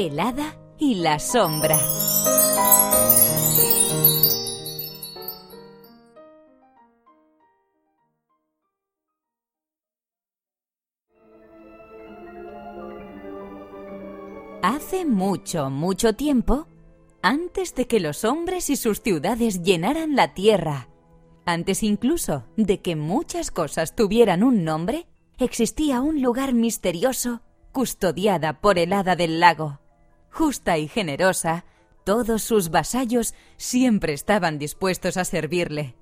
El hada y la sombra. Hace mucho, mucho tiempo, antes de que los hombres y sus ciudades llenaran la tierra, antes incluso de que muchas cosas tuvieran un nombre, existía un lugar misterioso custodiada por el hada del lago. Justa y generosa, todos sus vasallos siempre estaban dispuestos a servirle.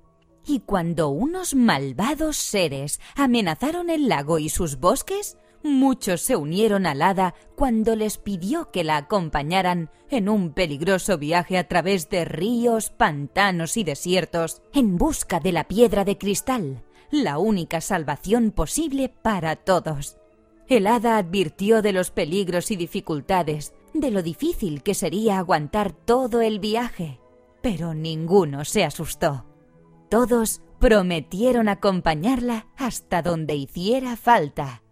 Y cuando unos malvados seres amenazaron el lago y sus bosques, muchos se unieron al hada cuando les pidió que la acompañaran en un peligroso viaje a través de ríos, pantanos y desiertos en busca de la piedra de cristal, la única salvación posible para todos. El hada advirtió de los peligros y dificultades, de lo difícil que sería aguantar todo el viaje, pero ninguno se asustó. Todos prometieron acompañarla hasta donde hiciera falta.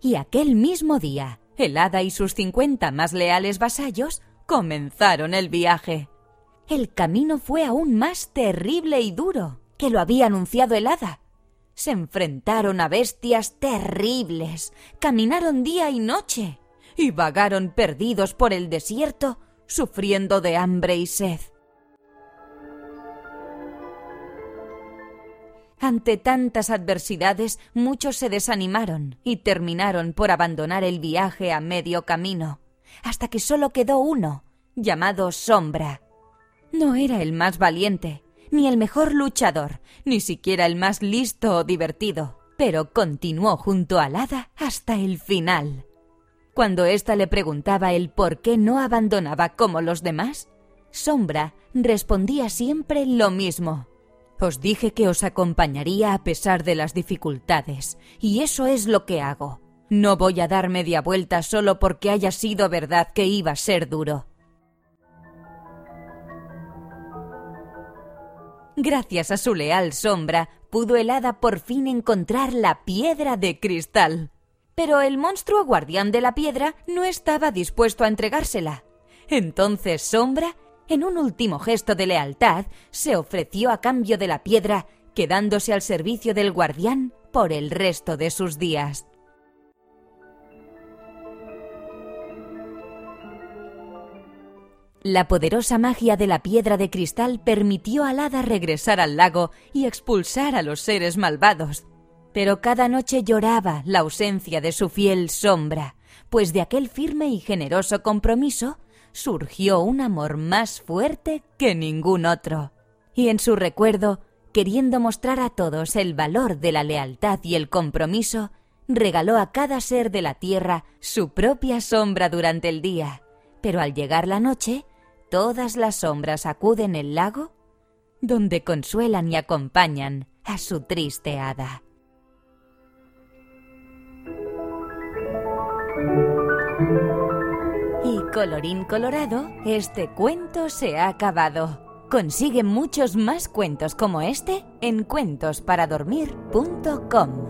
Y aquel mismo día, el hada y sus cincuenta más leales vasallos comenzaron el viaje. El camino fue aún más terrible y duro que lo había anunciado el hada. Se enfrentaron a bestias terribles, caminaron día y noche y vagaron perdidos por el desierto, sufriendo de hambre y sed. Ante tantas adversidades, muchos se desanimaron y terminaron por abandonar el viaje a medio camino, hasta que solo quedó uno, llamado Sombra. No era el más valiente, ni el mejor luchador, ni siquiera el más listo o divertido, pero continuó junto al hada hasta el final. Cuando ésta le preguntaba el por qué no abandonaba como los demás, Sombra respondía siempre lo mismo. Os dije que os acompañaría a pesar de las dificultades, y eso es lo que hago. No voy a dar media vuelta solo porque haya sido verdad que iba a ser duro. Gracias a su leal sombra, pudo el hada por fin encontrar la piedra de cristal. Pero el monstruo guardián de la piedra no estaba dispuesto a entregársela. Entonces Sombra en un último gesto de lealtad, se ofreció a cambio de la piedra, quedándose al servicio del guardián por el resto de sus días. La poderosa magia de la piedra de cristal permitió al hada regresar al lago y expulsar a los seres malvados. Pero cada noche lloraba la ausencia de su fiel sombra, pues de aquel firme y generoso compromiso surgió un amor más fuerte que ningún otro. Y en su recuerdo, queriendo mostrar a todos el valor de la lealtad y el compromiso, regaló a cada ser de la tierra su propia sombra durante el día. Pero al llegar la noche, todas las sombras acuden al lago, donde consuelan y acompañan a su triste hada. Y colorín colorado, este cuento se ha acabado. Consigue muchos más cuentos como este en cuentosparadormir.com.